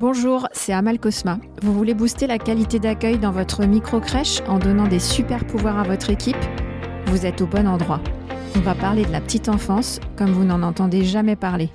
Bonjour, c'est Amal Cosma. Vous voulez booster la qualité d'accueil dans votre micro-crèche en donnant des super pouvoirs à votre équipe? Vous êtes au bon endroit. On va parler de la petite enfance comme vous n'en entendez jamais parler.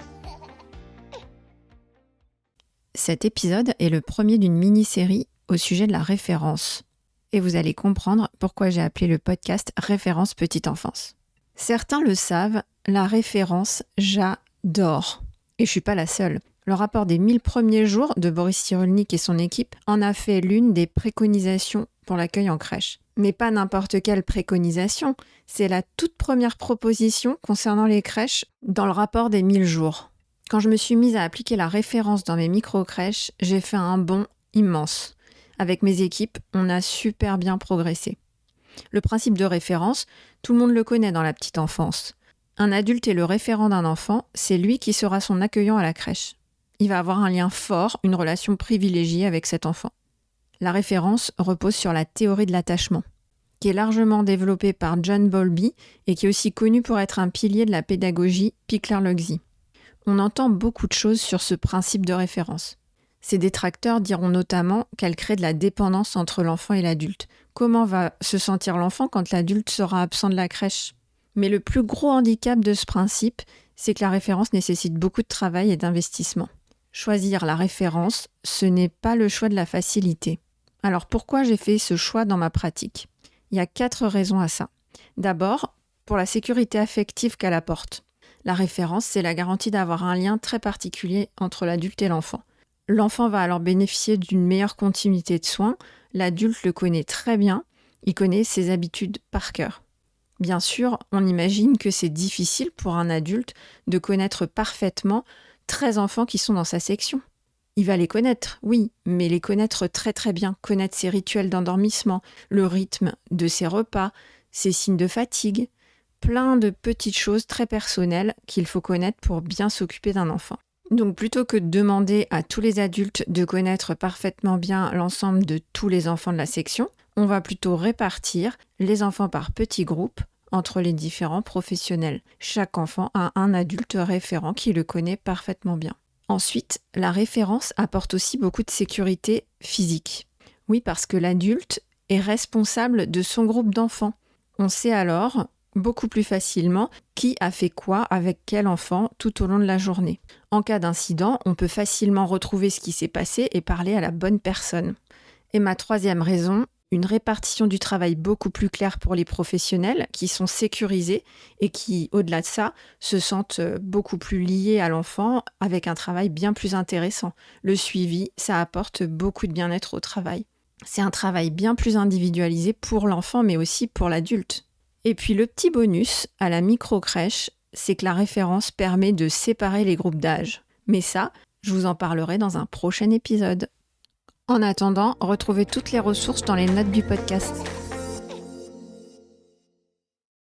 Cet épisode est le premier d'une mini-série au sujet de la référence. Et vous allez comprendre pourquoi j'ai appelé le podcast Référence Petite Enfance. Certains le savent, la référence, j'adore. Et je suis pas la seule. Le rapport des 1000 premiers jours de Boris Cyrulnik et son équipe en a fait l'une des préconisations pour l'accueil en crèche. Mais pas n'importe quelle préconisation, c'est la toute première proposition concernant les crèches dans le rapport des 1000 jours. Quand je me suis mise à appliquer la référence dans mes micro-crèches, j'ai fait un bond immense. Avec mes équipes, on a super bien progressé. Le principe de référence, tout le monde le connaît dans la petite enfance. Un adulte est le référent d'un enfant, c'est lui qui sera son accueillant à la crèche. Il va avoir un lien fort, une relation privilégiée avec cet enfant. La référence repose sur la théorie de l'attachement, qui est largement développée par John Bowlby et qui est aussi connu pour être un pilier de la pédagogie Pickler-Luxy. On entend beaucoup de choses sur ce principe de référence. Ses détracteurs diront notamment qu'elle crée de la dépendance entre l'enfant et l'adulte. Comment va se sentir l'enfant quand l'adulte sera absent de la crèche? Mais le plus gros handicap de ce principe, c'est que la référence nécessite beaucoup de travail et d'investissement. Choisir la référence, ce n'est pas le choix de la facilité. Alors pourquoi j'ai fait ce choix dans ma pratique? Il y a quatre raisons à ça. D'abord, pour la sécurité affective qu'elle apporte. La référence, c'est la garantie d'avoir un lien très particulier entre l'adulte et l'enfant. L'enfant va alors bénéficier d'une meilleure continuité de soins, l'adulte le connaît très bien, il connaît ses habitudes par cœur. Bien sûr, on imagine que c'est difficile pour un adulte de connaître parfaitement 13 enfants qui sont dans sa section. Il va les connaître, oui, mais les connaître très très bien, connaître ses rituels d'endormissement, le rythme de ses repas, ses signes de fatigue, plein de petites choses très personnelles qu'il faut connaître pour bien s'occuper d'un enfant. Donc plutôt que de demander à tous les adultes de connaître parfaitement bien l'ensemble de tous les enfants de la section, on va plutôt répartir les enfants par petits groupes entre les différents professionnels. Chaque enfant a un adulte référent qui le connaît parfaitement bien. Ensuite, la référence apporte aussi beaucoup de sécurité physique. Oui, parce que l'adulte est responsable de son groupe d'enfants. On sait alors beaucoup plus facilement qui a fait quoi avec quel enfant tout au long de la journée. En cas d'incident, on peut facilement retrouver ce qui s'est passé et parler à la bonne personne. Et ma troisième raison, une répartition du travail beaucoup plus claire pour les professionnels qui sont sécurisés et qui, au-delà de ça, se sentent euh, beaucoup plus liés à l'enfant avec un travail bien plus intéressant. Le suivi, ça apporte beaucoup de bien-être au travail. C'est un travail bien plus individualisé pour l'enfant mais aussi pour l'adulte. Et puis le petit bonus à la micro-crèche, c'est que la référence permet de séparer les groupes d'âge. Mais ça, je vous en parlerai dans un prochain épisode. En attendant, retrouvez toutes les ressources dans les notes du podcast.